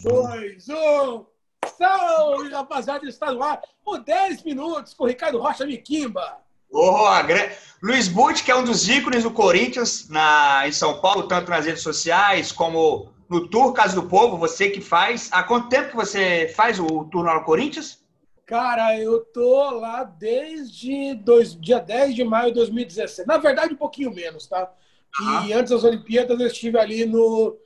dois, um. Salve, rapaziada, está no ar por 10 minutos com o Ricardo Rocha Miquimba. Oh, Luiz Butti, que é um dos ícones do Corinthians na, em São Paulo, tanto nas redes sociais como no Tour Casa do Povo, você que faz. Há quanto tempo que você faz o Tour no Corinthians? Cara, eu tô lá desde dois, dia 10 de maio de 2017. Na verdade, um pouquinho menos, tá? E antes das Olimpíadas eu estive ali no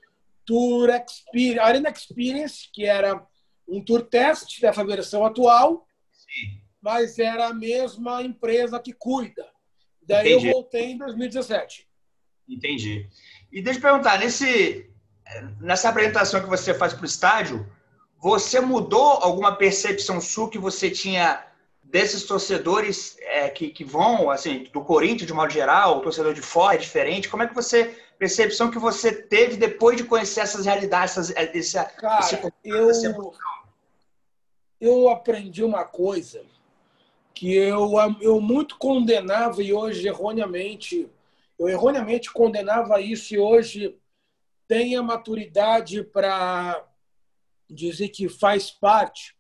Tour Experience, Arena Experience, que era um tour teste dessa versão atual, Sim. mas era a mesma empresa que cuida. Daí Entendi. eu voltei em 2017. Entendi. E deixa eu perguntar, nesse, nessa apresentação que você faz para o estádio, você mudou alguma percepção sua que você tinha desses torcedores é, que, que vão, assim, do Corinthians de modo geral, o torcedor de fora é diferente? Como é que você, percepção que você teve depois de conhecer essas realidades, essas, é, esse, Cara, esse, eu, eu aprendi uma coisa que eu, eu muito condenava e hoje erroneamente, eu erroneamente condenava isso e hoje tenho a maturidade para dizer que faz parte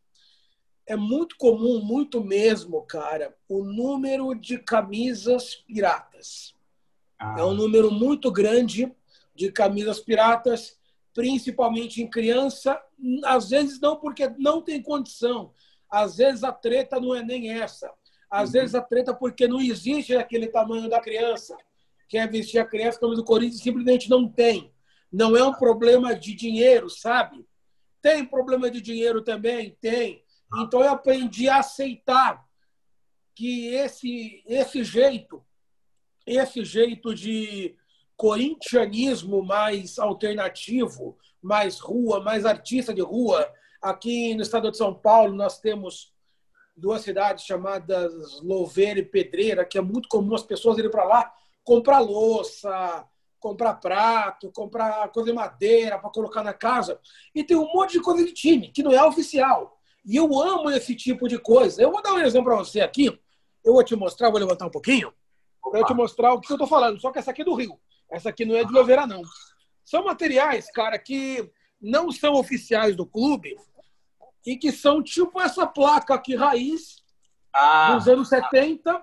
é muito comum, muito mesmo, cara, o número de camisas piratas. Ah. É um número muito grande de camisas piratas, principalmente em criança. Às vezes não, porque não tem condição. Às vezes a treta não é nem essa. Às uhum. vezes a treta porque não existe aquele tamanho da criança. Quer vestir a criança, como do Corinthians, simplesmente não tem. Não é um problema de dinheiro, sabe? Tem problema de dinheiro também? Tem. Então eu aprendi a aceitar que esse esse jeito, esse jeito de corintianismo mais alternativo, mais rua, mais artista de rua. Aqui no estado de São Paulo nós temos duas cidades chamadas Louveira e Pedreira, que é muito comum as pessoas irem para lá comprar louça, comprar prato, comprar coisa de madeira para colocar na casa. E tem um monte de coisa de time, que não é oficial. E eu amo esse tipo de coisa. Eu vou dar um exemplo para você aqui. Eu vou te mostrar, vou levantar um pouquinho, para eu te mostrar o que eu estou falando. Só que essa aqui é do Rio. Essa aqui não é de Louveira, não. São materiais, cara, que não são oficiais do clube e que são tipo essa placa aqui, raiz, ah. dos anos 70,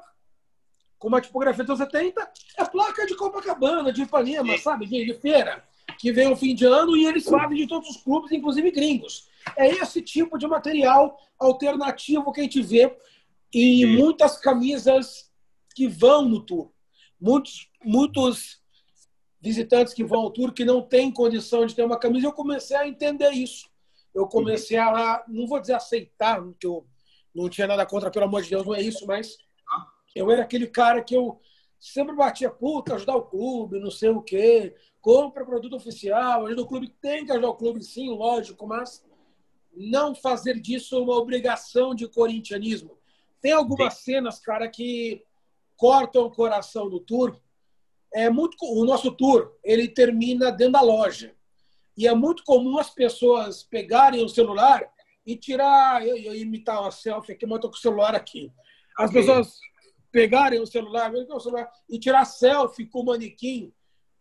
com uma tipografia dos anos 70. É placa de Copacabana, de Ipanema, sabe? De, de feira, que vem ao fim de ano e eles fazem de todos os clubes, inclusive gringos. É esse tipo de material alternativo que a gente vê em Sim. muitas camisas que vão no tour. Muitos, muitos visitantes que vão ao tour que não têm condição de ter uma camisa. Eu comecei a entender isso. Eu comecei a, não vou dizer aceitar, porque eu não tinha nada contra, pelo amor de Deus, não é isso, mas eu era aquele cara que eu sempre batia puta, ajudar o clube, não sei o quê, compra produto oficial, ajuda o clube, tem que ajudar o clube, sim, lógico, mas não fazer disso uma obrigação de corintianismo. Tem algumas Sim. cenas, cara, que cortam o coração do tour. É muito o nosso tour, ele termina dentro da loja. E é muito comum as pessoas pegarem o celular e tirar, eu, eu imitar uma selfie aqui, mas eu tô com o celular aqui. As okay. pessoas pegarem o celular, o celular e tirar selfie com o manequim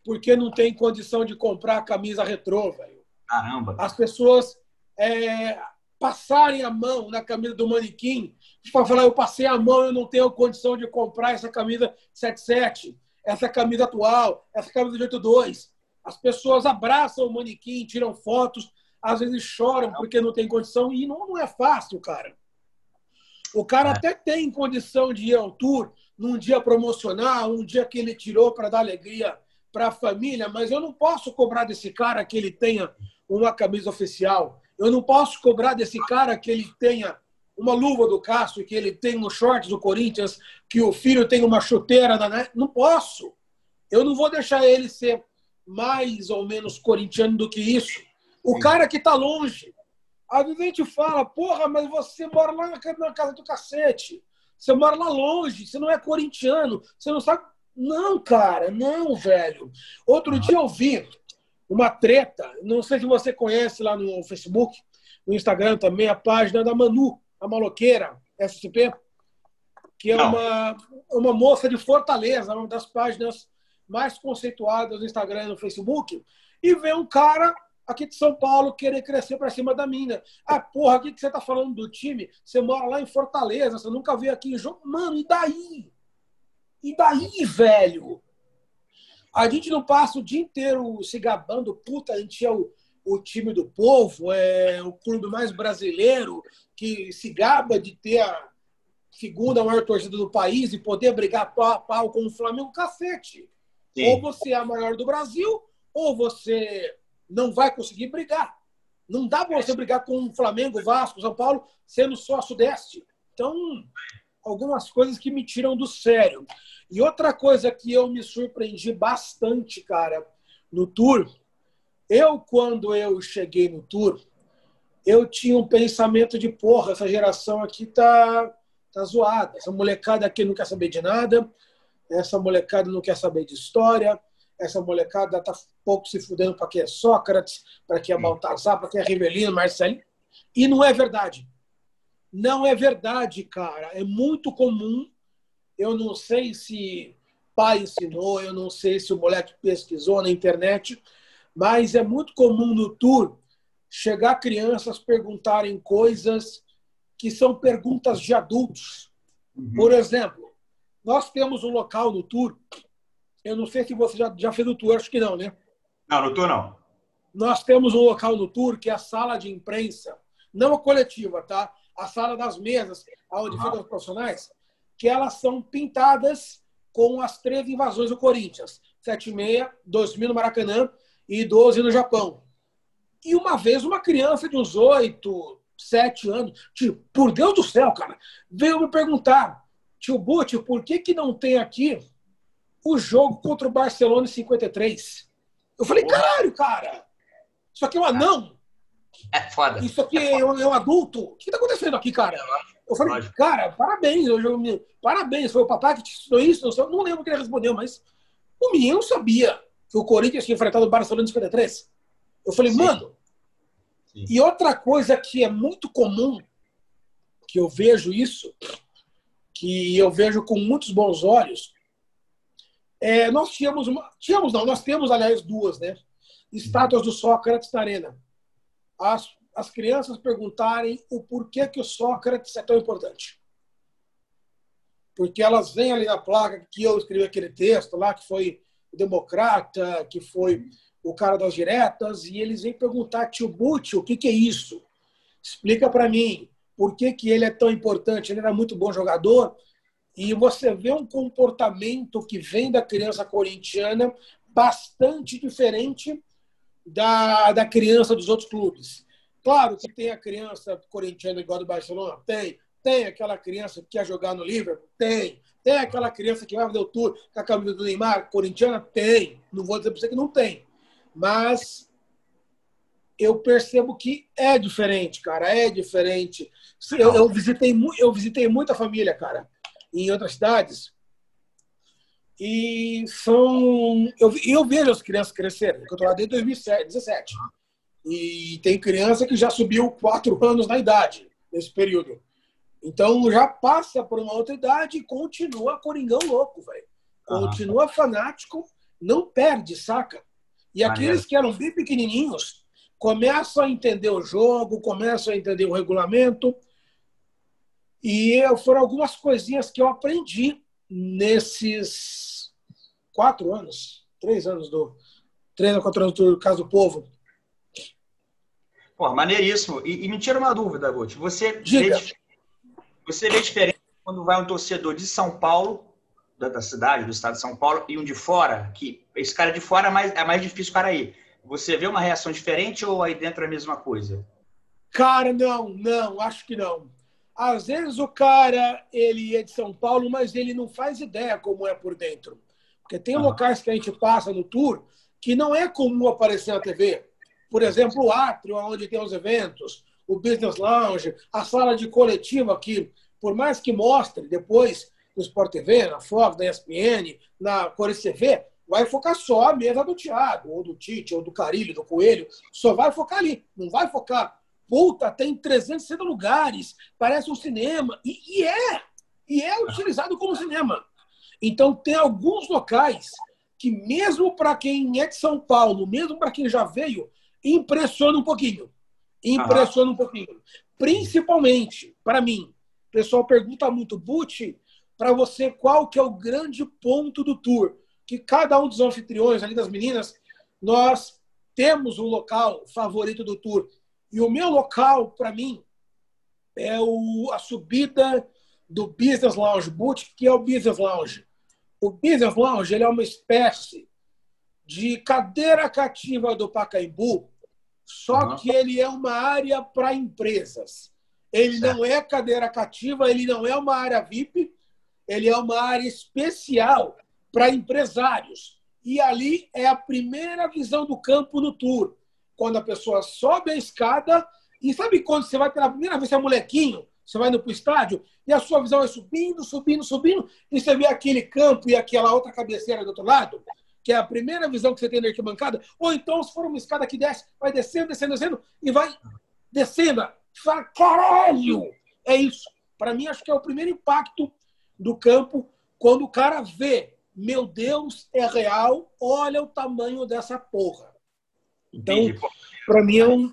porque não tem condição de comprar a camisa retrô, velho. Caramba. As pessoas é, passarem a mão na camisa do manequim para falar eu passei a mão, eu não tenho condição de comprar essa camisa 77, essa camisa atual, essa camisa de 82. As pessoas abraçam o manequim, tiram fotos, às vezes choram porque não tem condição e não, não é fácil, cara. O cara é. até tem condição de ir ao tour num dia promocional, um dia que ele tirou para dar alegria para a família, mas eu não posso cobrar desse cara que ele tenha uma camisa oficial. Eu não posso cobrar desse cara que ele tenha uma luva do Castro, que ele tenha um short do Corinthians, que o filho tenha uma chuteira da? Não posso. Eu não vou deixar ele ser mais ou menos corintiano do que isso. O cara que está longe. Às vezes a gente fala, porra, mas você mora lá na casa do cacete. Você mora lá longe, você não é corintiano, você não sabe. Não, cara, não, velho. Outro dia eu vi uma treta. Não sei se você conhece lá no Facebook, no Instagram também, a página da Manu, a maloqueira, SCP, que é uma, uma moça de Fortaleza, uma das páginas mais conceituadas no Instagram e no Facebook, e vê um cara aqui de São Paulo querer crescer para cima da mina. Ah, porra, o que você tá falando do time? Você mora lá em Fortaleza, você nunca veio aqui em jogo. Mano, e daí? E daí, velho? A gente não passa o dia inteiro se gabando, puta, a gente é o, o time do povo, é o clube mais brasileiro, que se gaba de ter a segunda maior torcida do país e poder brigar pau a pau com o Flamengo, cacete. Sim. Ou você é a maior do Brasil, ou você não vai conseguir brigar. Não dá para você brigar com o Flamengo, Vasco, São Paulo, sendo só Sudeste. Então, algumas coisas que me tiram do sério. E outra coisa que eu me surpreendi bastante, cara, no tour, eu, quando eu cheguei no tour, eu tinha um pensamento de porra, essa geração aqui tá, tá zoada. Essa molecada aqui não quer saber de nada, essa molecada não quer saber de história, essa molecada tá pouco se fudendo para quem é Sócrates, para quem é Baltazar, para quem é Rivelino, Marcelinho. E não é verdade. Não é verdade, cara. É muito comum. Eu não sei se pai ensinou, eu não sei se o moleque pesquisou na internet, mas é muito comum no tour chegar crianças perguntarem coisas que são perguntas de adultos. Uhum. Por exemplo, nós temos um local no tour eu não sei se você já, já fez o tour, acho que não, né? Não, no tour não. Nós temos um local no tour que é a sala de imprensa, não a coletiva, tá? A sala das mesas, onde uhum. ficam os profissionais, que elas são pintadas com as três invasões do Corinthians: 76, 2000 no Maracanã e 12 no Japão. E uma vez uma criança de uns 8, 7 anos, tipo, por Deus do céu, cara, veio me perguntar, tio Butch, por que, que não tem aqui o jogo contra o Barcelona em 53. Eu falei, caralho, cara, isso aqui é um anão. É foda. Isso aqui é, é, um, é um, adulto. O que está acontecendo aqui, cara? Eu falei, Lógico. cara, parabéns. Eu, parabéns. Foi o papai que te ensinou isso? Não, não lembro o que ele respondeu, mas o menino sabia que o Corinthians tinha enfrentado o Barcelona em 53. Eu falei, Sim. mano. Sim. E outra coisa que é muito comum, que eu vejo isso, que eu vejo com muitos bons olhos, é, nós tínhamos uma. Tínhamos, não, nós temos, aliás, duas, né? Estátuas do Sócrates na arena. As, as crianças perguntarem o porquê que o Sócrates é tão importante. Porque elas vêm ali na placa que eu escrevi aquele texto lá, que foi o democrata, que foi o cara das diretas, e eles vêm perguntar, tio Butch, o que, que é isso? Explica para mim por que, que ele é tão importante. Ele era muito bom jogador, e você vê um comportamento que vem da criança corintiana bastante diferente da, da criança dos outros clubes. Claro que tem a criança corintiana igual do Barcelona, tem. Tem aquela criança que quer jogar no Liverpool, tem. Tem aquela criança que vai fazer o tour com a camisa do Neymar, corintiana, tem. Não vou dizer para você que não tem. Mas eu percebo que é diferente, cara, é diferente. Eu, eu visitei, eu visitei muita família, cara em outras cidades. E são. Eu, eu vejo as crianças crescerem, eu estou lá desde 2017. E tem criança que já subiu quatro anos na idade nesse período. Então já passa por uma outra idade e continua coringão louco, velho. Continua ah. fanático, não perde, saca? E aqueles que eram bem pequenininhos começam a entender o jogo, começam a entender o regulamento e foram algumas coisinhas que eu aprendi nesses quatro anos, três anos do. Três ou quatro anos do Caso do Povo. Pô, maneiríssimo. E, e me tira uma dúvida, Guti. Você Diga. vê, você vê diferença quando vai um torcedor de São Paulo, da cidade, do estado de São Paulo, e um de fora, que esse cara de fora é mais, é mais difícil para ir. Você vê uma reação diferente ou aí dentro é a mesma coisa? Cara, não, não, acho que não. Às vezes o cara ele é de São Paulo, mas ele não faz ideia como é por dentro. Porque tem ah. locais que a gente passa no tour que não é comum aparecer na TV. Por exemplo, o átrio, onde tem os eventos, o business lounge, a sala de coletiva que, por mais que mostre depois no Sport TV, na Fox, na ESPN, na Cores TV, vai focar só a mesa do Thiago, ou do Tite, ou do Carilho, do Coelho, só vai focar ali, não vai focar Puta, tem 360 lugares, parece um cinema. E, e é! E é utilizado como cinema. Então, tem alguns locais que, mesmo para quem é de São Paulo, mesmo para quem já veio, impressiona um pouquinho. Impressiona um pouquinho. Principalmente, para mim, o pessoal pergunta muito, Buti, para você, qual que é o grande ponto do tour? Que cada um dos anfitriões ali das meninas, nós temos um local favorito do tour. E o meu local, para mim, é o, a subida do Business Lounge Boot, que é o Business Lounge. O Business Lounge ele é uma espécie de cadeira cativa do Pacaembu, só uhum. que ele é uma área para empresas. Ele certo. não é cadeira cativa, ele não é uma área VIP, ele é uma área especial para empresários. E ali é a primeira visão do campo no tour. Quando a pessoa sobe a escada, e sabe quando você vai pela primeira vez, você é molequinho, você vai indo para o estádio e a sua visão é subindo, subindo, subindo, e você vê aquele campo e aquela outra cabeceira do outro lado, que é a primeira visão que você tem na arquibancada, ou então, se for uma escada que desce, vai descendo, descendo, descendo, e vai descendo. Fala, caralho! É isso. Para mim, acho que é o primeiro impacto do campo quando o cara vê, meu Deus, é real, olha o tamanho dessa porra. Então, para mim, é um,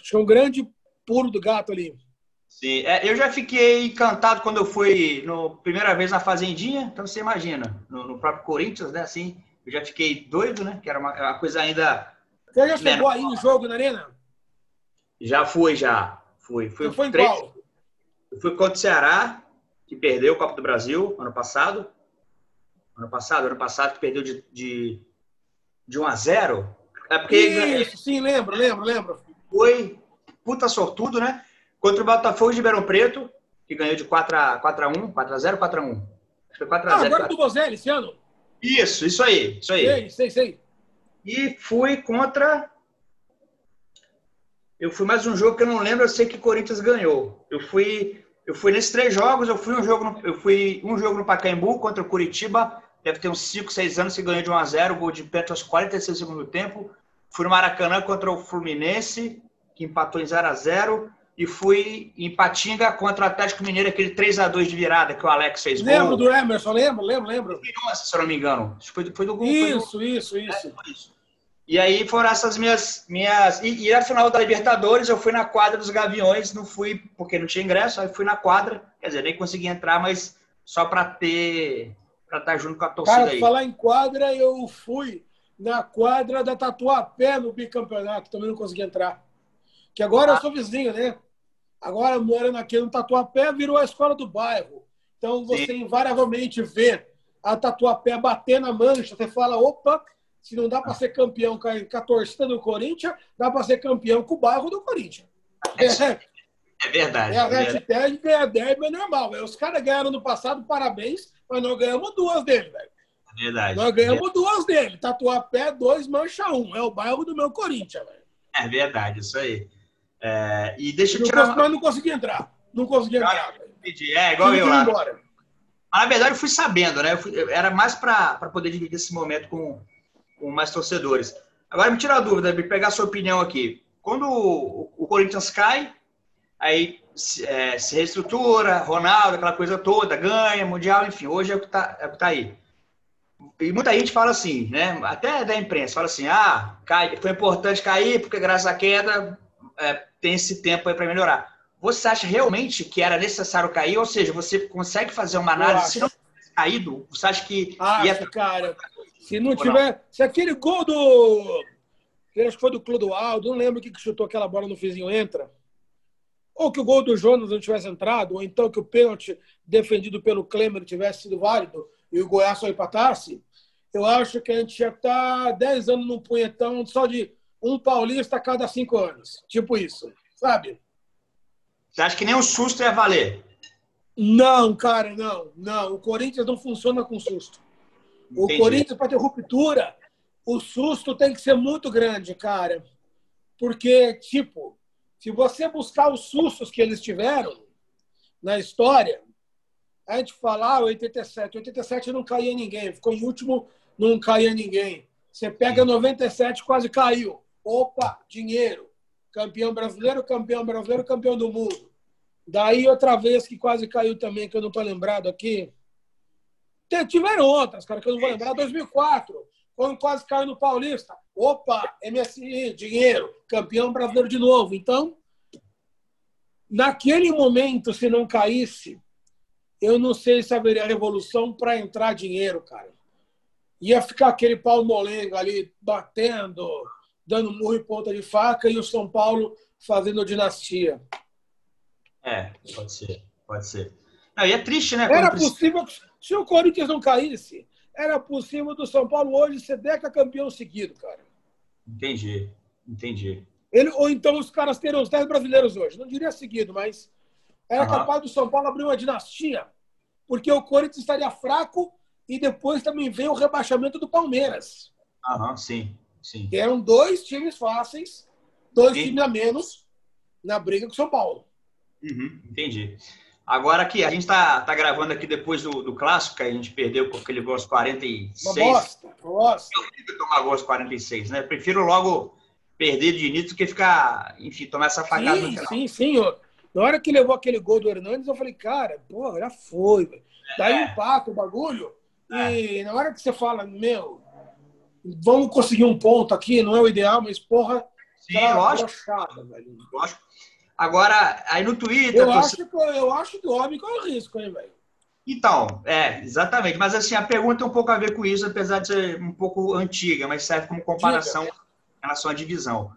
acho que é um grande pulo do gato ali. Sim, é, eu já fiquei encantado quando eu fui no primeira vez na Fazendinha, então você imagina, no, no próprio Corinthians, né? Assim, eu já fiquei doido, né? Que era uma, uma coisa ainda. Você já chegou aí no jogo na Arena? Já fui, já. Fui. fui foi três, qual? Eu fui contra o Ceará, que perdeu o Copa do Brasil ano passado. Ano passado, ano passado, que perdeu de, de, de 1 a 0. É porque. Isso, sim, lembro, lembro, lembro. Foi puta sortudo, né? Contra o Botafogo de Ribeirão Preto, que ganhou de 4x1, 4x0, 4x1. Acho que foi 4x0. Ah, agora 4. do Bozelli esse ano? Isso, isso aí, isso aí. Sei, sei, sei. E fui contra. Eu fui mais um jogo que eu não lembro, eu sei que Corinthians ganhou. Eu fui, eu fui nesses três jogos, eu fui um jogo no, eu fui um jogo no Pacaembu contra o Curitiba, deve ter uns 5, 6 anos que ganhou de 1 a 0, gol de pênalti aos 46 do segundo tempo. Fui no Maracanã contra o Fluminense, que empatou em 0 a 0 e fui em Patinga contra o Atlético Mineiro, aquele 3 a 2 de virada que o Alex fez Lembro gol. do Emerson, lembro, lembro, lembro. Se eu não me engano. Foi, foi do gol. Isso, do... isso, isso. É, isso. E aí foram essas minhas. minhas e, e a final da Libertadores, eu fui na quadra dos Gaviões, não fui porque não tinha ingresso, aí fui na quadra, quer dizer, nem consegui entrar, mas só para ter. Para estar junto com a torcida Cara, aí. falar em quadra, eu fui na quadra da Tatuapé no bicampeonato, também não consegui entrar. Que agora ah. eu sou vizinho, né? Agora, morando aqui no Tatuapé, virou a escola do bairro. Então, você Sim. invariavelmente vê a Tatuapé bater na mancha. Você fala, opa, se não dá para ser campeão com a, torcida do Corinthians, dá para ser campeão com o bairro do Corinthians. É, é verdade. É a hashtag ganhar derby é normal. Véio. Os caras ganharam no passado, parabéns, mas nós ganhamos duas dele, velho. É verdade. Nós ganhamos é. duas dele. Tatuapé, dois, mancha um. É o bairro do meu Corinthians, velho. É verdade, isso aí. É, e deixa eu tirar. Não, uma... não consegui entrar. Não consegui entrar. É, igual eu lá. Embora. Mas, na verdade, eu fui sabendo, né? Eu fui, eu, era mais para poder dividir esse momento com, com mais torcedores. Agora, me tira a dúvida, me pegar a sua opinião aqui. Quando o, o Corinthians cai, aí se, é, se, reestrutura, Ronaldo, aquela coisa toda, ganha, Mundial, enfim, hoje é o que está é tá aí. E muita gente fala assim, né? Até da imprensa, fala assim: ah, cai, foi importante cair, porque graças à queda é, tem esse tempo aí para melhorar. Você acha realmente que era necessário cair? Ou seja, você consegue fazer uma análise se não tivesse caído? Você acha que. Acho, ia... cara. Se não tiver. Se aquele gol do. Acho que foi do Clodoaldo, não lembro que chutou aquela bola no vizinho entra. Ou que o gol do Jonas não tivesse entrado, ou então que o pênalti defendido pelo Klemer tivesse sido válido e o Goiás só empatasse, eu acho que a gente já está 10 anos num punhetão só de um paulista a cada cinco anos. Tipo isso, sabe? Você acha que nem um susto ia valer? Não, cara, não. Não, o Corinthians não funciona com susto. Entendi. O Corinthians, para ter ruptura, o susto tem que ser muito grande, cara. Porque, tipo, se você buscar os sustos que eles tiveram na história, a gente falar ah, 87. 87 não caía ninguém. Ficou em último, não caía ninguém. Você pega 97, quase caiu. Opa, dinheiro. Campeão brasileiro, campeão brasileiro, campeão do mundo. Daí outra vez que quase caiu também, que eu não estou lembrado aqui. Tiveram outras, cara, que eu não vou lembrar. 2004, quando quase caiu no Paulista. Opa, MSI, dinheiro, campeão brasileiro de novo. Então, naquele momento, se não caísse, eu não sei se haveria revolução para entrar dinheiro, cara. Ia ficar aquele pau molenga ali batendo, dando murro em ponta de faca e o São Paulo fazendo dinastia. É, pode ser, pode ser. E é triste, né? Era possível, se o Corinthians não caísse, era possível do São Paulo hoje ser deca campeão seguido, cara. Entendi, entendi. Ele, ou então os caras teriam os 10 brasileiros hoje. Não diria seguido, mas era uhum. capaz do São Paulo abrir uma dinastia, porque o Corinthians estaria fraco e depois também veio o rebaixamento do Palmeiras. Aham, sim, sim. Que eram dois times fáceis, dois times a menos na briga com o São Paulo. Uhum, entendi. Agora aqui, a gente está tá gravando aqui depois do, do clássico, que a gente perdeu por aquele gol aos 46. Uma bosta, bosta. Eu prefiro tomar gol aos 46, né? Prefiro logo perder de início do que ficar, enfim, tomar essa facada sim, no final. Sim, sim. Na hora que levou aquele gol do Hernandes, eu falei, cara, porra, já foi. Véio. Daí é. empata o bagulho. É. E na hora que você fala, meu, vamos conseguir um ponto aqui, não é o ideal, mas porra, sim, tá lógico. Broxada, velho. Lógico. Agora, aí no Twitter. Eu, acho, que, eu acho que o homem corre risco, hein, velho? Então, é, exatamente. Mas assim, a pergunta tem um pouco a ver com isso, apesar de ser um pouco antiga, mas serve como comparação Diga. em relação à divisão.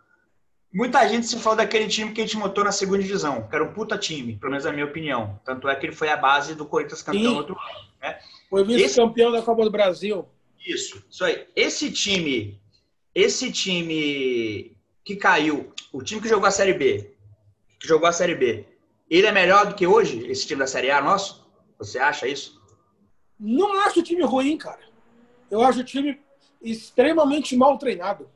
Muita gente se fala daquele time que a gente montou na segunda divisão, que era um puta time, pelo menos na minha opinião. Tanto é que ele foi a base do Corinthians campeão outro ano. Né? Foi vice-campeão da Copa do Brasil. Isso, isso aí. Esse time, esse time que caiu, o time que jogou a Série B, que jogou a Série B, ele é melhor do que hoje, esse time da Série A nosso? Você acha isso? Não acho o time ruim, cara. Eu acho o time extremamente mal treinado.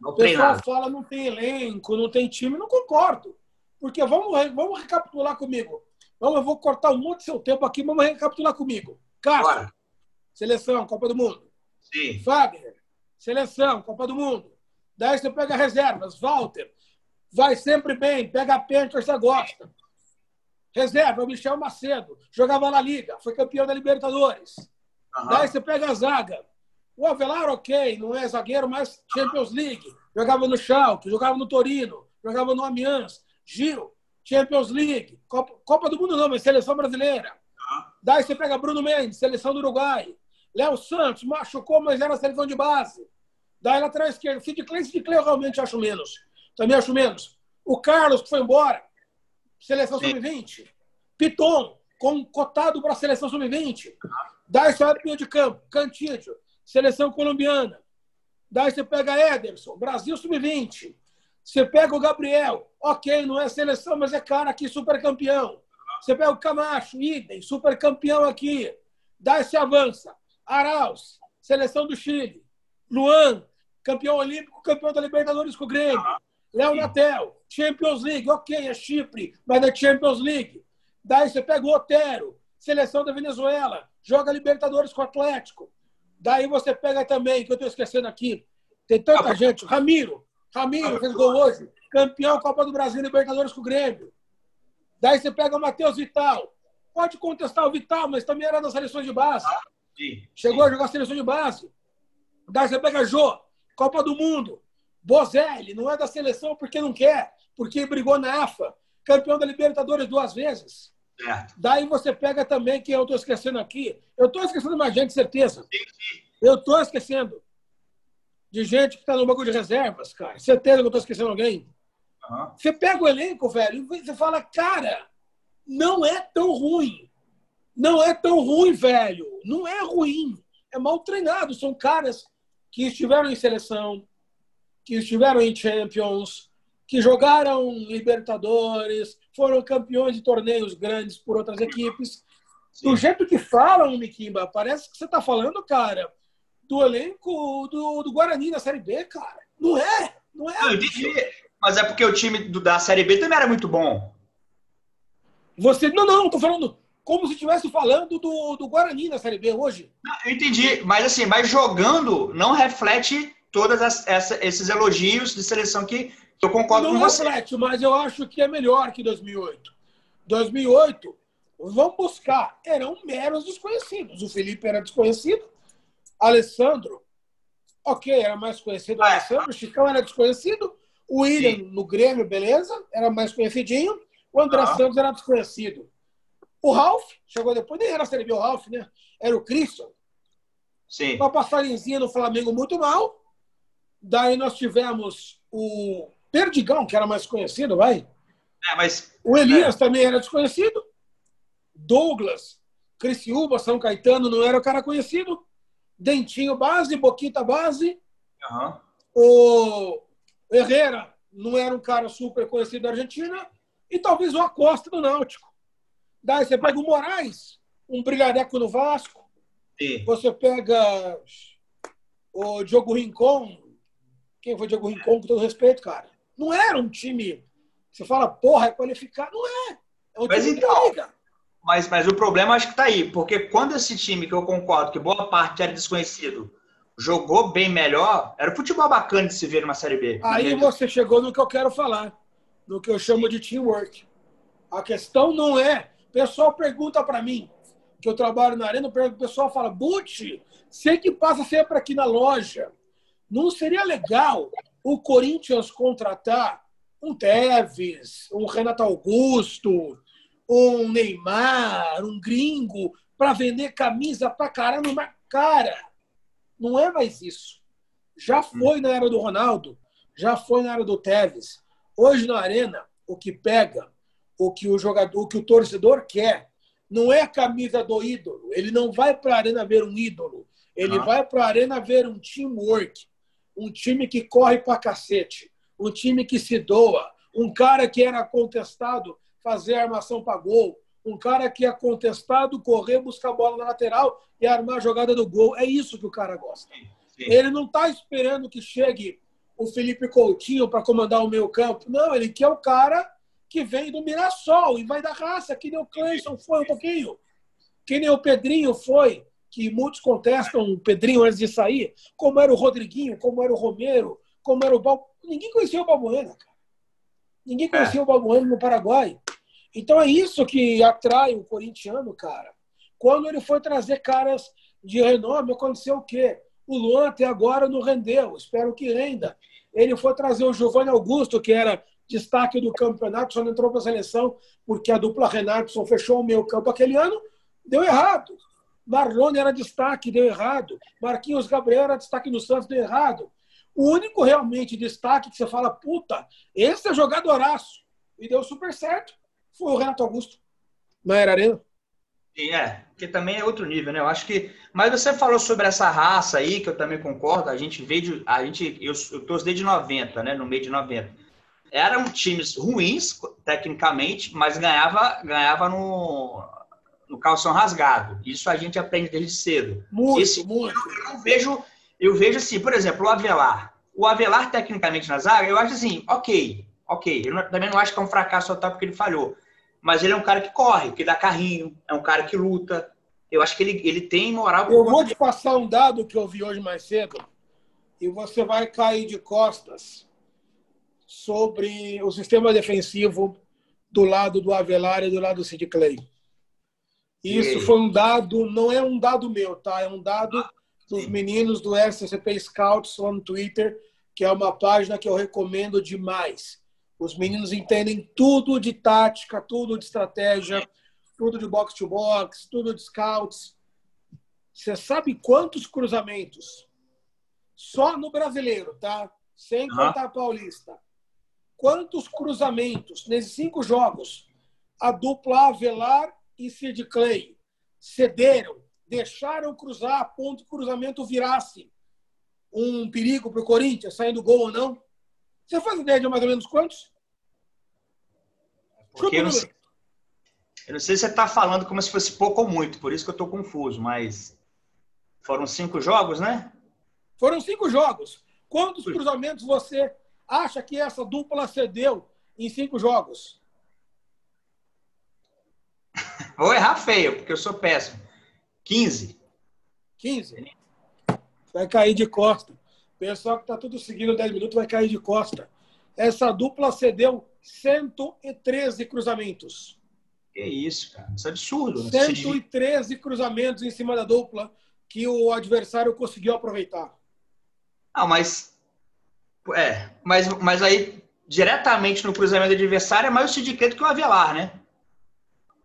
Mal o pessoal treinado. fala não tem elenco, não tem time. Não concordo. Porque vamos, vamos recapitular comigo. Vamos, eu vou cortar um monte do seu tempo aqui, vamos recapitular comigo. Cássio, seleção, Copa do Mundo. Sim. Fagner, seleção, Copa do Mundo. Daí você pega reservas. Walter, vai sempre bem, pega a pênalti, você gosta. Reserva, o Michel Macedo, jogava na Liga, foi campeão da Libertadores. Uhum. Daí você pega a zaga. O Avelar, ok, não é zagueiro, mas Champions League. Jogava no Schalke, jogava no Torino, jogava no Amiens. Gil, Champions League. Copa, Copa do Mundo não, mas seleção brasileira. Uhum. Daí você pega Bruno Mendes, seleção do Uruguai. Léo Santos, machucou, mas era seleção de base. Daí lateral esquerdo. Sid Clay, Sid Clay eu realmente acho menos também acho menos. O Carlos, que foi embora, seleção sub-20. Piton, com, cotado para a seleção sub-20. Daí você olha de campo, Cantídio, seleção colombiana. Daí você pega Ederson, Brasil sub-20. Você pega o Gabriel, ok, não é seleção, mas é cara aqui, super campeão. Você pega o Camacho, idem, super campeão aqui. Daí você avança. Arauz, seleção do Chile. Luan, campeão olímpico, campeão da Libertadores com o Grêmio. Léo Natel, Champions League, ok, é Chipre, mas é Champions League. Daí você pega o Otero, seleção da Venezuela, joga Libertadores com o Atlético. Daí você pega também, que eu estou esquecendo aqui, tem tanta gente, Ramiro, Ramiro fez gol hoje, campeão Copa do Brasil, Libertadores com o Grêmio. Daí você pega o Matheus Vital, pode contestar o Vital, mas também era das seleções de base. Chegou a jogar a seleção de base. Daí você pega Jô, Copa do Mundo, Bozelli não é da seleção porque não quer, porque brigou na AFA, campeão da Libertadores duas vezes. Certo. Daí você pega também, que eu estou esquecendo aqui, eu estou esquecendo mais gente, certeza. Eu estou esquecendo de gente que está no banco de reservas, cara. Certeza que eu estou esquecendo alguém. Uhum. Você pega o elenco, velho, e você fala, cara, não é tão ruim. Não é tão ruim, velho. Não é ruim. É mal treinado. São caras que estiveram em seleção, que estiveram em Champions, que jogaram Libertadores, foram campeões de torneios grandes por outras equipes. Sim. Do jeito que falam, Mikimba, parece que você está falando, cara, do elenco do, do Guarani na Série B, cara. Não é, não é. Não, mas é porque o time do, da Série B também era muito bom. Você, não, não, estou falando como se estivesse falando do, do Guarani na Série B hoje. Não, eu entendi, mas assim, mas jogando não reflete todos esses elogios de seleção que eu concordo não com você. reflete, mas eu acho que é melhor que 2008. 2008, vamos buscar, eram meros desconhecidos. O Felipe era desconhecido, Alessandro Ok, era mais conhecido o Alessandro, o Chicão era desconhecido, o William Sim. no Grêmio, beleza, era mais conhecidinho, o André ah. Santos era desconhecido. O Ralph chegou depois, nem era B o Ralph, né? Era o Christian. Sim. Uma passarinzinha no Flamengo muito mal. Daí nós tivemos o Perdigão, que era mais conhecido, vai. É, mas... O Elias é. também era desconhecido. Douglas, Criciúma, São Caetano não era o cara conhecido. Dentinho base, Boquita base. Uhum. O Herrera não era um cara super conhecido da Argentina. E talvez o Acosta do Náutico. Daí você pega o Moraes, um brigadeco no Vasco. Sim. Você pega o Diogo Rincon. Quem foi o Diogo Rincon, com todo respeito, cara? Não era um time. Você fala, porra, é qualificado. Não é. É um mas time então, Mas, mas o problema acho que está aí, porque quando esse time, que eu concordo que boa parte era desconhecido, jogou bem melhor, era futebol bacana de se ver numa Série B. Aí você chegou no que eu quero falar, no que eu chamo de teamwork. A questão não é o pessoal pergunta para mim, que eu trabalho na arena, o pessoal fala, Butch, sei que passa sempre aqui na loja. Não seria legal o Corinthians contratar um Teves, um Renato Augusto, um Neymar, um gringo, para vender camisa para caramba numa cara. Não é mais isso. Já foi na era do Ronaldo, já foi na era do Teves. Hoje na arena, o que pega o que o jogador, o que o torcedor quer. Não é a camisa do ídolo. Ele não vai para a arena ver um ídolo. Ele ah. vai para a arena ver um teamwork, um time que corre para cacete, um time que se doa, um cara que era contestado fazer armação para gol, um cara que é contestado correr, buscar a bola na lateral e armar a jogada do gol. É isso que o cara gosta. Sim, sim. Ele não está esperando que chegue o Felipe Coutinho para comandar o meio campo. Não, ele quer o cara que vem do Mirassol e vai da raça, que nem o Cleison foi um pouquinho, que nem o Pedrinho foi, que muitos contestam o Pedrinho antes de sair, como era o Rodriguinho, como era o Romero, como era o Bal... Ninguém conhecia o Balbuena, cara. Ninguém é. conhecia é. o Balbuena no Paraguai. Então é isso que atrai o corintiano, cara. Quando ele foi trazer caras de renome, aconteceu o quê? O Luan até agora não rendeu, espero que renda. Ele foi trazer o Giovanni Augusto, que era destaque do campeonato, só não entrou para a seleção porque a dupla Renatson fechou o meio campo aquele ano, deu errado. Marlone era destaque, deu errado. Marquinhos Gabriel era destaque no Santos, deu errado. O único realmente destaque que você fala, puta, esse é jogadoraço, e deu super certo, foi o Renato Augusto, na Era Arena. É, que também é outro nível, né? Eu acho que. Mas você falou sobre essa raça aí, que eu também concordo. A gente veio de. A gente, eu, eu torço desde 90, né? No meio de 90 eram times ruins, tecnicamente, mas ganhava, ganhava no, no calção rasgado. Isso a gente aprende desde cedo. Muito, Esse, muito. Eu, eu, vejo, eu vejo assim, por exemplo, o Avelar. O Avelar, tecnicamente, na zaga, eu acho assim, ok, ok. Eu não, também não acho que é um fracasso total porque ele falhou. Mas ele é um cara que corre, que dá carrinho, é um cara que luta. Eu acho que ele, ele tem moral. Eu vou te passar um dado que eu vi hoje mais cedo e você vai cair de costas sobre o sistema defensivo do lado do Avelar e do lado do Sid Clay. Isso foi um dado, não é um dado meu, tá? É um dado dos meninos do SCP Scouts lá no Twitter, que é uma página que eu recomendo demais. Os meninos entendem tudo de tática, tudo de estratégia, tudo de box to box, tudo de scouts. Você sabe quantos cruzamentos? Só no brasileiro, tá? Sem contar uhum. paulista quantos cruzamentos nesses cinco jogos a dupla Avelar e Sid Clay cederam, deixaram cruzar a ponto que o cruzamento virasse um perigo para o Corinthians, saindo gol ou não? Você faz ideia de mais ou menos quantos? Porque eu não, sei, eu não sei se você está falando como se fosse pouco ou muito, por isso que eu estou confuso, mas foram cinco jogos, né? Foram cinco jogos. Quantos cruzamentos você acha que essa dupla cedeu em cinco jogos? Vou errar feio, porque eu sou péssimo. 15. 15? Vai cair de costa. O pessoal que está tudo seguindo 10 minutos vai cair de costa. Essa dupla cedeu 113 cruzamentos. Que isso, cara. Isso é absurdo. 113 cruzamentos em cima da dupla que o adversário conseguiu aproveitar. Ah, mas. É, mas, mas aí, diretamente no cruzamento do adversário, é mais o Sid Clay do que o Avelar, né?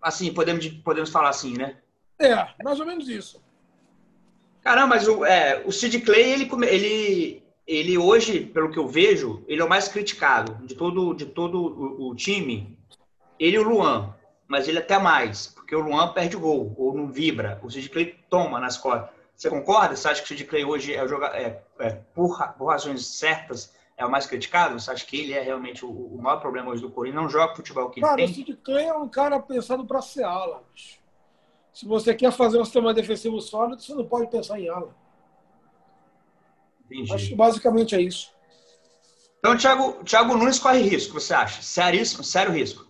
Assim, podemos, podemos falar assim, né? É, mais ou menos isso. Caramba, mas o, é, o Sid Clay, ele, ele, ele hoje, pelo que eu vejo, ele é o mais criticado de todo, de todo o, o time. Ele e o Luan, mas ele até mais, porque o Luan perde gol ou não vibra. O Sid Clay toma nas costas. Você concorda? Você acha que o Sid Clay hoje é, joga, é, é por, por, razões certas é o mais criticado? Você acha que ele é realmente o, o maior problema hoje do Corinthians? Não joga futebol que cara, ele tem? o Sid Clay é um cara pensado para ser ala. Se você quer fazer um sistema defensivo sólido, você não pode pensar em ala. Entendi. Acho que basicamente é isso. Então, Thiago, Thiago Nunes corre risco, você acha? Seríssimo, sério risco.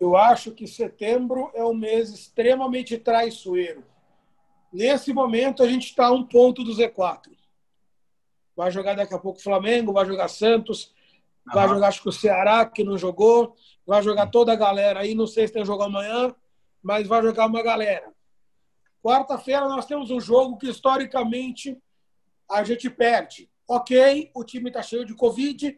Eu acho que setembro é um mês extremamente traiçoeiro. Nesse momento, a gente está a um ponto do Z4. Vai jogar daqui a pouco o Flamengo, vai jogar Santos, uhum. vai jogar acho que o Ceará, que não jogou, vai jogar toda a galera aí. Não sei se tem jogo amanhã, mas vai jogar uma galera. Quarta-feira nós temos um jogo que historicamente a gente perde. Ok, o time está cheio de Covid,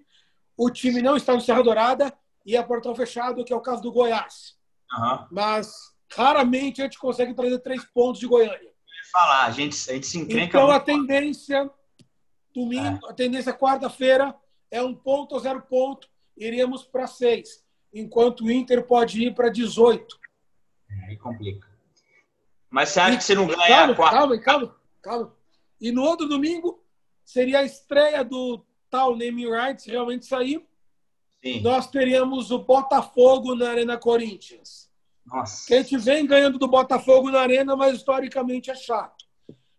o time não está no Serra Dourada e é portão fechado, que é o caso do Goiás. Uhum. Mas raramente a gente consegue trazer três pontos de Goiânia falar, a gente, a gente se encrenca Então, a tendência, domingo, é. a tendência quarta-feira é um ponto ou zero ponto, iríamos para seis, enquanto o Inter pode ir para 18. Aí complica. Mas você acha e, que você não ganha calma, a quarta? Calma, calma, calma. E no outro domingo seria a estreia do tal naming rights realmente sair. Sim. Nós teríamos o Botafogo na Arena Corinthians. Nossa. Que a gente vem ganhando do Botafogo na arena, mas historicamente é chato.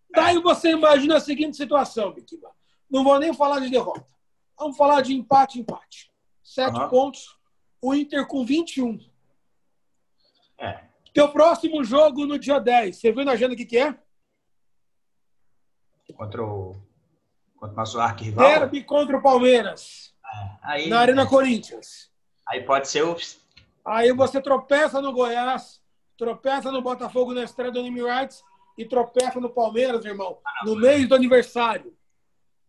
Daí você imagina a seguinte situação, Bikiba. Não vou nem falar de derrota. Vamos falar de empate, empate. Sete uhum. pontos. O Inter com 21. É. Teu próximo jogo no dia 10. Você viu na agenda o que, que é? Contra o, contra o nosso arquirrival? Derby contra o Palmeiras. É. Aí, na Arena é. Corinthians. Aí pode ser o Aí você tropeça no Goiás, tropeça no Botafogo na estreia do Anime Rights e tropeça no Palmeiras, irmão, no mês do aniversário.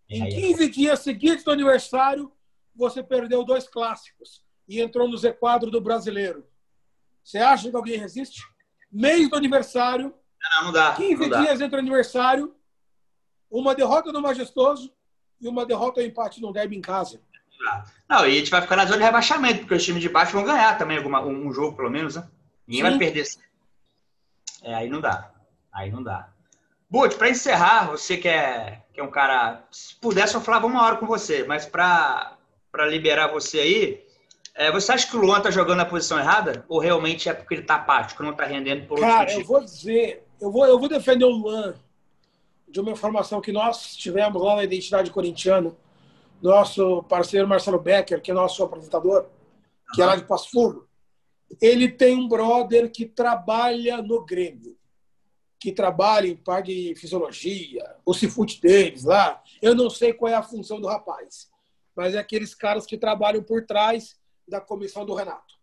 Em 15 dias seguidos do aniversário, você perdeu dois clássicos e entrou no Z4 do brasileiro. Você acha que alguém resiste? Mês do aniversário. Não, não dá. 15 não dá. dias entre o aniversário, uma derrota no Majestoso e uma derrota ou empate no derby em casa. Não, e a gente vai ficar na zona de rebaixamento, porque os times de baixo vão ganhar também alguma, um, jogo, pelo menos, né? Ninguém Sim. vai perder. É, aí não dá. Aí não dá. Butch, para encerrar, você que é, que é um cara. Se pudesse, eu falava uma hora com você, mas para liberar você aí, é, você acha que o Luan tá jogando na posição errada? Ou realmente é porque ele tá apático, não tá rendendo por Cara, eu vou dizer, eu vou, eu vou defender o Luan de uma informação que nós tivemos lá na Identidade Corintiana nosso parceiro Marcelo Becker, que é nosso apresentador, que é lá de Passo Fundo, ele tem um brother que trabalha no Grêmio, que parte de fisiologia, o Cifute deles lá. Eu não sei qual é a função do rapaz, mas é aqueles caras que trabalham por trás da comissão do Renato.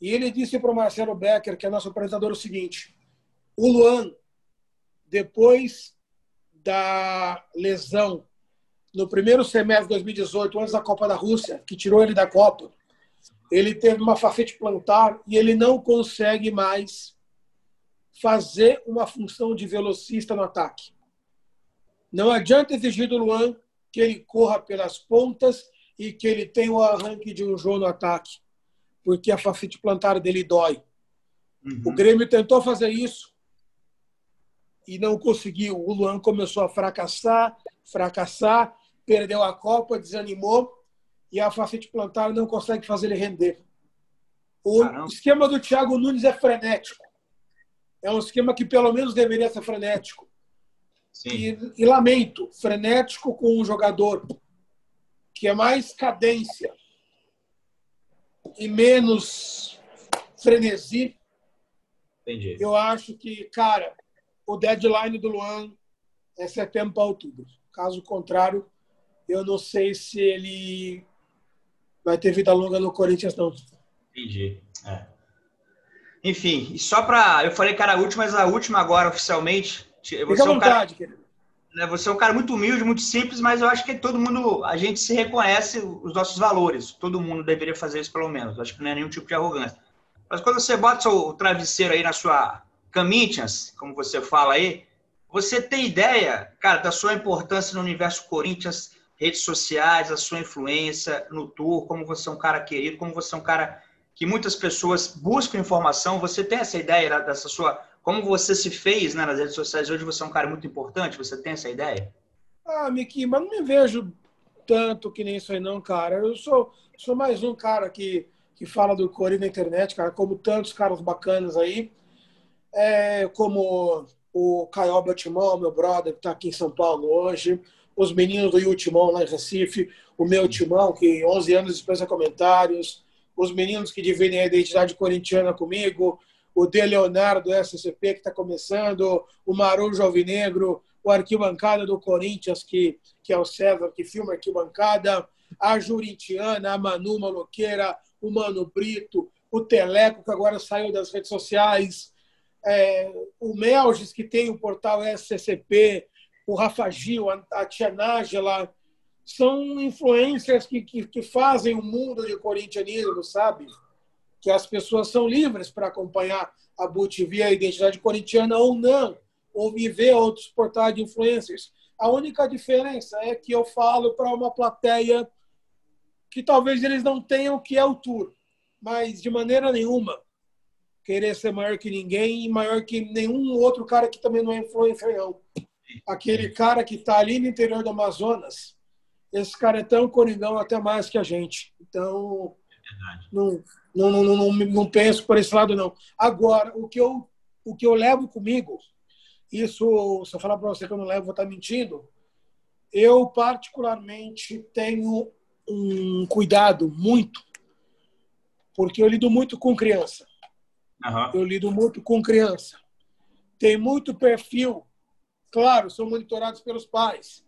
E ele disse para o Marcelo Becker, que é nosso apresentador, o seguinte: o Luan, depois da lesão no primeiro semestre de 2018, antes da Copa da Rússia, que tirou ele da Copa, ele teve uma facete plantar e ele não consegue mais fazer uma função de velocista no ataque. Não adianta exigir do Luan que ele corra pelas pontas e que ele tenha o arranque de um jogo no ataque, porque a facete plantar dele dói. Uhum. O Grêmio tentou fazer isso e não conseguiu. O Luan começou a fracassar, fracassar, perdeu a Copa, desanimou e a facete plantar não consegue fazer ele render. O Caramba. esquema do Thiago Nunes é frenético. É um esquema que pelo menos deveria ser frenético. E, e, lamento, frenético com um jogador que é mais cadência e menos frenesi. Entendi. Eu acho que, cara, o deadline do Luan é setembro para outubro. Caso contrário, eu não sei se ele vai ter vida longa no Corinthians, não. Entendi. É. Enfim, e só para. Eu falei que era a última, mas a última agora, oficialmente. Fica à vontade, cara... querido. né, você é um cara muito humilde, muito simples, mas eu acho que todo mundo, a gente se reconhece os nossos valores. Todo mundo deveria fazer isso pelo menos. Eu acho que não é nenhum tipo de arrogância. Mas quando você bota seu travesseiro aí na sua Corinthians, como você fala aí, você tem ideia, cara, da sua importância no universo Corinthians, redes sociais, a sua influência no tour, como você é um cara querido, como você é um cara que muitas pessoas buscam informação. Você tem essa ideia dessa sua. Como você se fez né, nas redes sociais hoje, você é um cara muito importante? Você tem essa ideia? Ah, Miki, mas não me vejo tanto que nem isso aí, não, cara. Eu sou, sou mais um cara que, que fala do Corinthians na internet, cara, como tantos caras bacanas aí. É, como o Caio Timão, meu brother, que está aqui em São Paulo hoje, os meninos do Timão lá em Recife, o meu Timão, que 11 anos dispensa comentários, os meninos que dividem a identidade corintiana comigo, o De Leonardo SCP, que está começando, o Marujo Alvinegro, o Arquibancada do Corinthians, que, que é o César, que filma Arquibancada, a Jurintiana, a Manu Maloqueira, o Mano Brito, o Teleco, que agora saiu das redes sociais, é, o Melges, que tem o portal SCCP, o Rafa Gil, a Tia Nájela, são influências que, que, que fazem o mundo de corintianismo, sabe? Que as pessoas são livres para acompanhar a BUTV, a identidade corintiana ou não, ou viver outros portais de influencers. A única diferença é que eu falo para uma plateia que talvez eles não tenham que é o tour, mas de maneira nenhuma querer ser maior que ninguém e maior que nenhum outro cara que também não é influencer, não. Aquele cara que está ali no interior do Amazonas, esse cara é tão coringão até mais que a gente. Então, é não, não, não, não, não penso por esse lado, não. Agora, o que eu, o que eu levo comigo, isso, se eu falar para você que eu não levo, vou estar tá mentindo. Eu, particularmente, tenho um cuidado muito, porque eu lido muito com criança. Uhum. Eu lido muito com criança. Tem muito perfil, claro, são monitorados pelos pais,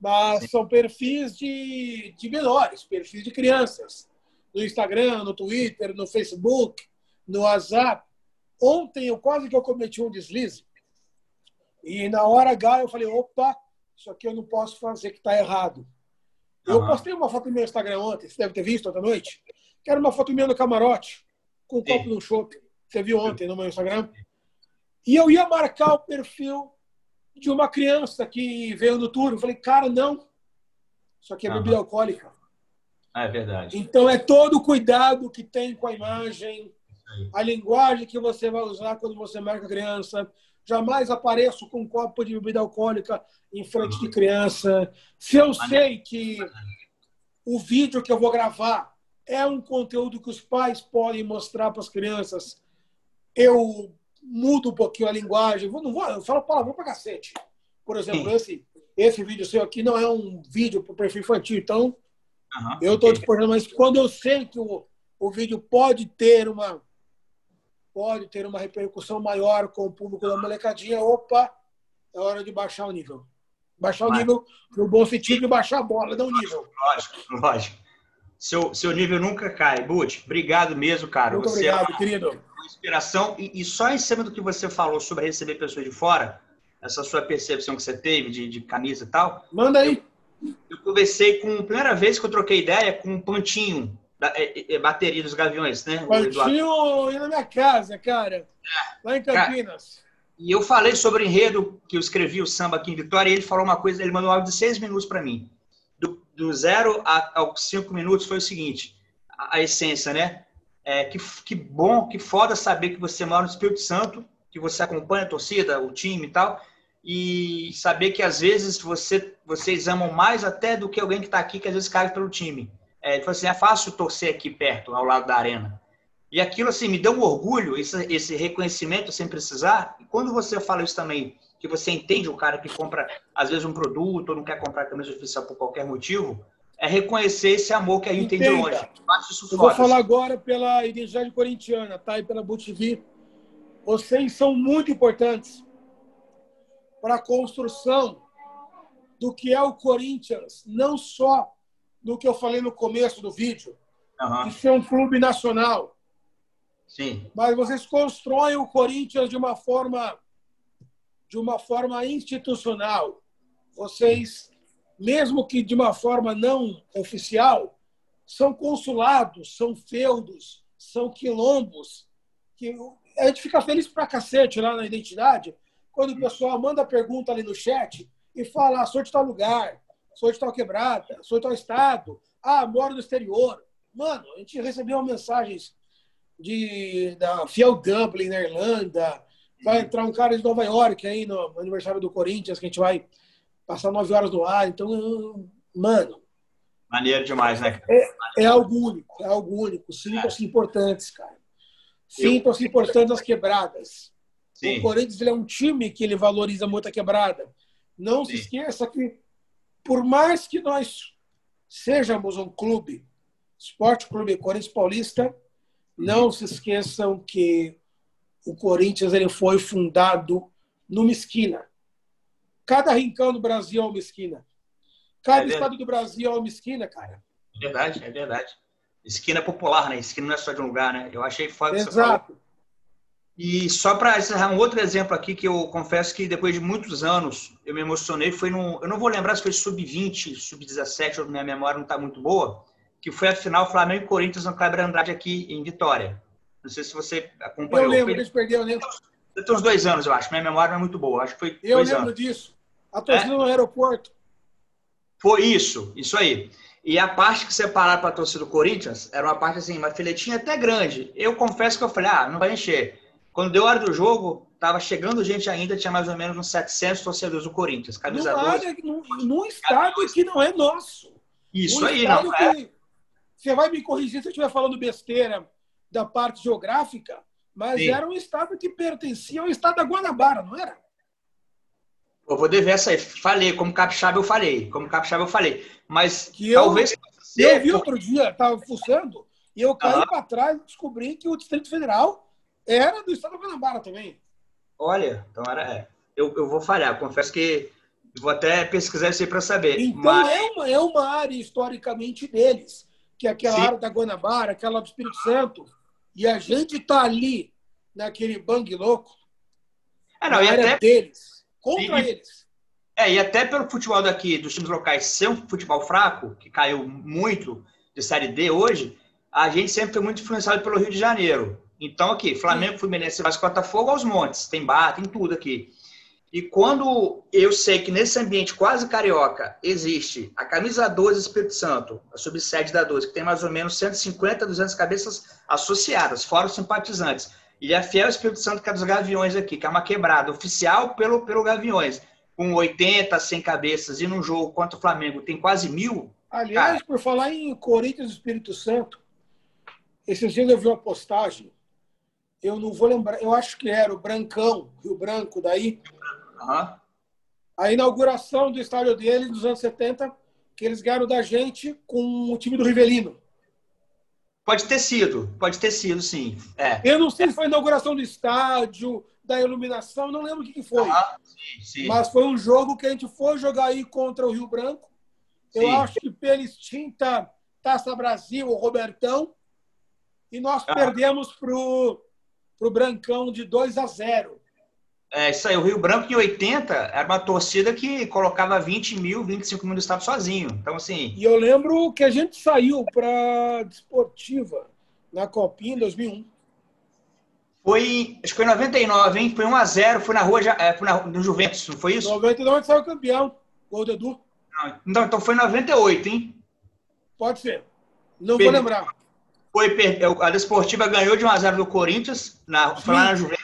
mas são perfis de, de menores, perfis de crianças. No Instagram, no Twitter, no Facebook, no WhatsApp. Ontem eu quase que eu cometi um deslize. E na hora H eu falei, opa, isso aqui eu não posso fazer que está errado. Eu postei uma foto no meu Instagram ontem, você deve ter visto ontem à noite, que era uma foto minha no camarote com um copo no chope. Você viu ontem no meu Instagram? E eu ia marcar o perfil de uma criança que veio no tour. Eu falei, cara, não. Isso aqui é bebida uhum. alcoólica. Ah, é verdade. Então é todo o cuidado que tem com a imagem, a linguagem que você vai usar quando você marca a criança. Jamais apareço com um copo de bebida alcoólica em frente uhum. de criança. Se eu sei que o vídeo que eu vou gravar é um conteúdo que os pais podem mostrar para as crianças. Eu mudo um pouquinho a linguagem. Não vou, eu falo palavrão para cacete. Por exemplo, esse, esse vídeo seu aqui não é um vídeo para perfil infantil. Então, uhum, eu estou disponível. Mas quando eu sei que o, o vídeo pode ter uma pode ter uma repercussão maior com o público da molecadinha, opa, é hora de baixar o nível. Baixar o nível no bom sentido e baixar a bola, não o nível. Lógico, lógico. Seu, seu nível nunca cai. Butch, obrigado mesmo, cara. Muito você obrigado, é querido. Inspiração. E, e, só em cima do que você falou sobre receber pessoas de fora, essa sua percepção que você teve de, de camisa e tal. Manda aí. Eu, eu conversei com, primeira vez que eu troquei ideia com um Pantinho, da é, é, bateria dos Gaviões, né? Pantinho ia na minha casa, cara. É, lá em Campinas. E eu falei sobre o enredo que eu escrevi o samba aqui em Vitória e ele falou uma coisa, ele mandou um áudio de seis minutos para mim do zero aos cinco minutos foi o seguinte: a, a essência, né? É, que, que bom, que foda saber que você mora no Espírito Santo, que você acompanha a torcida, o time e tal, e saber que às vezes você, vocês amam mais até do que alguém que está aqui, que às vezes cai pelo time. É, ele falou assim: é fácil torcer aqui perto, ao lado da arena. E aquilo, assim, me deu um orgulho, esse, esse reconhecimento sem precisar. E quando você fala isso também que você entende o cara que compra, às vezes, um produto ou não quer comprar camisa oficial por qualquer motivo, é reconhecer esse amor que a gente Entenda. tem de longe. Eu vou falar agora pela identidade corintiana, tá? E pela ButV. Vocês são muito importantes para a construção do que é o Corinthians, não só no que eu falei no começo do vídeo, uhum. de ser um clube nacional. Sim. Mas vocês constroem o Corinthians de uma forma de uma forma institucional. vocês, mesmo que de uma forma não oficial, são consulados, são feudos, são quilombos, que a gente fica feliz pra cacete lá na identidade, quando o pessoal manda pergunta ali no chat e fala, ah, sou de tal lugar, sou de tal quebrada, sou de tal estado, ah, moro no exterior. Mano, a gente recebeu mensagens de, da Fiel Dublin, na Irlanda, vai entrar um cara de Nova York aí no aniversário do Corinthians, que a gente vai passar nove horas no ar. Então, mano. Maneiro demais, né? É, é algo único, é algo único. Sintam-se é. importantes, cara. Sintam-se importantes as quebradas. Sim. O Corinthians ele é um time que ele valoriza muito a quebrada. Não Sim. se esqueça que, por mais que nós sejamos um clube, Esporte Clube Corinthians Paulista, não se esqueçam que o Corinthians ele foi fundado numa esquina. Cada rincão do Brasil é uma esquina. Cada é estado do Brasil é uma esquina, cara. É verdade, é verdade. Esquina popular, né? Esquina não é só de um lugar, né? Eu achei foda Exato. E só para encerrar um outro exemplo aqui que eu confesso que depois de muitos anos eu me emocionei, foi no, eu não vou lembrar se foi sub-20, sub-17, minha memória não está muito boa, que foi a final Flamengo e Corinthians no Kleber Andrade aqui em Vitória. Não sei se você acompanhou. Eu lembro, eles perderam, né? Tem uns dois anos, eu acho. Minha memória não é muito boa. Acho que foi eu lembro anos. disso. A torcida é? no aeroporto. Foi isso, isso aí. E a parte que separaram para a torcida do Corinthians era uma parte assim, uma filetinha até grande. Eu confesso que eu falei, ah, não vai encher. Quando deu a hora do jogo, tava chegando gente ainda, tinha mais ou menos uns 700 torcedores do Corinthians. Camisa no, área, no, no estado que não é nosso. Isso aí, não é? Você vai me corrigir se eu estiver falando besteira da parte geográfica, mas Sim. era um estado que pertencia ao estado da Guanabara, não era? Eu vou dever essa aí. Falei, como capixaba eu falei. Como capixaba eu falei. Mas que talvez... Eu, eu vi outro dia, estava fuçando, e eu caí para trás e descobri que o Distrito Federal era do estado da Guanabara também. Olha, então era. É. Eu, eu vou falhar, confesso que vou até pesquisar isso aí para saber. Então mas... é, uma, é uma área historicamente deles, que é aquela Sim. área da Guanabara, aquela do Espírito Santo. E a gente está ali, naquele bang louco, é, não, na área até... deles, contra e, eles. É, e até pelo futebol daqui, dos times locais, ser um futebol fraco, que caiu muito de Série D hoje, a gente sempre foi muito influenciado pelo Rio de Janeiro. Então, aqui, Flamengo, Fluminense, Vasco, Botafogo aos montes. Tem bar, tem tudo aqui. E quando eu sei que nesse ambiente quase carioca existe a camisa 12 Espírito Santo, a subsede da 12, que tem mais ou menos 150, 200 cabeças associadas, fora os simpatizantes. E a Fiel Espírito Santo, que é dos Gaviões aqui, que é uma quebrada oficial pelo, pelo Gaviões, com 80, 100 cabeças, e num jogo contra o Flamengo tem quase mil. Aliás, cara, por falar em Corinthians e Espírito Santo, esses dias eu vi uma postagem eu não vou lembrar, eu acho que era o Brancão, Rio Branco, daí. Uhum. A inauguração do estádio deles nos anos 70, que eles ganharam da gente com o time do Rivelino. Pode ter sido, pode ter sido, sim. É. Eu não sei se foi a inauguração do estádio, da iluminação, não lembro o que, foi. sim, sim. Mas foi um jogo que a gente foi jogar aí contra o Rio Branco. Eu sim. acho que pela extinta Taça Brasil, o Robertão, e nós ah. perdemos para o para o Brancão de 2 a 0. É, isso aí, o Rio Branco em 80 era uma torcida que colocava 20 mil, 25 mil no estado sozinho. Então, assim. E eu lembro que a gente saiu para Desportiva na Copinha em 2001. Foi, acho que foi em 99, hein? Foi 1 a 0 foi na rua, é, foi na, no Juventus, não foi isso? 99 a gente saiu campeão, gol do Edu. Não, então foi 98, hein? Pode ser. Não vou lembrar. Foi, a Desportiva ganhou de 1x0 do Corinthians, na, foi lá na Juventus.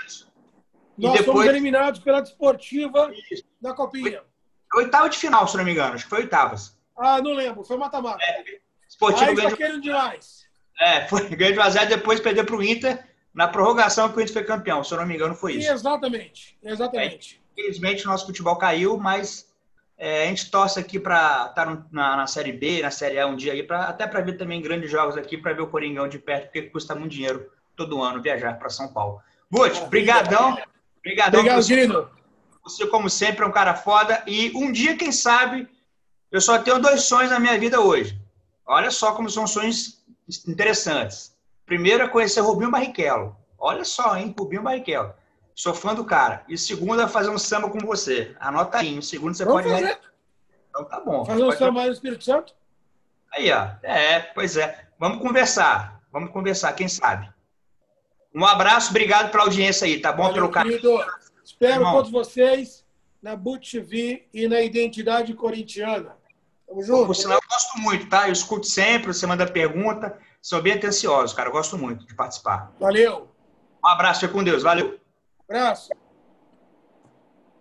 Nós depois... fomos eliminados pela Desportiva na Copinha. Foi oitavo de final, se não me engano. Acho que foi oitavas. Ah, não lembro. Foi mata-mata. É, Desportiva Aí ganhou... de... demais. É, foi, ganhou de 1x0 depois perdeu para o Inter. Na prorrogação que o Inter foi campeão, se eu não me engano, foi isso. Exatamente, exatamente. É, infelizmente, o nosso futebol caiu, mas é, a gente torce aqui para estar tá na, na, Série B, na Série A um dia aí, pra, até para ver também grandes jogos aqui, para ver o Coringão de perto, porque custa muito dinheiro todo ano viajar para São Paulo. Butch, brigadão. Brigadão. Obrigado, Gino. Você, como sempre, é um cara foda. E um dia, quem sabe, eu só tenho dois sonhos na minha vida hoje. Olha só como são sonhos interessantes. Primeiro é conhecer Rubinho Barrichello. Olha só, hein? Rubinho Barrichello. Sou fã do cara. E segundo é fazer um samba com você. Anota aí. O segundo você Vamos pode. Fazer. Então tá bom. Fazer um trabalho no Espírito Santo? Aí, ó. É, pois é. Vamos conversar. Vamos conversar, quem sabe. Um abraço, obrigado pela audiência aí, tá bom? Valeu, trocar. Espero Irmão. todos vocês na Boot TV e na Identidade Corintiana. Tamo junto. Por sinal, eu gosto muito, tá? Eu escuto sempre, você manda pergunta. Sou bem atencioso, cara. Eu gosto muito de participar. Valeu. Um abraço, fica com Deus. Valeu. Abraço.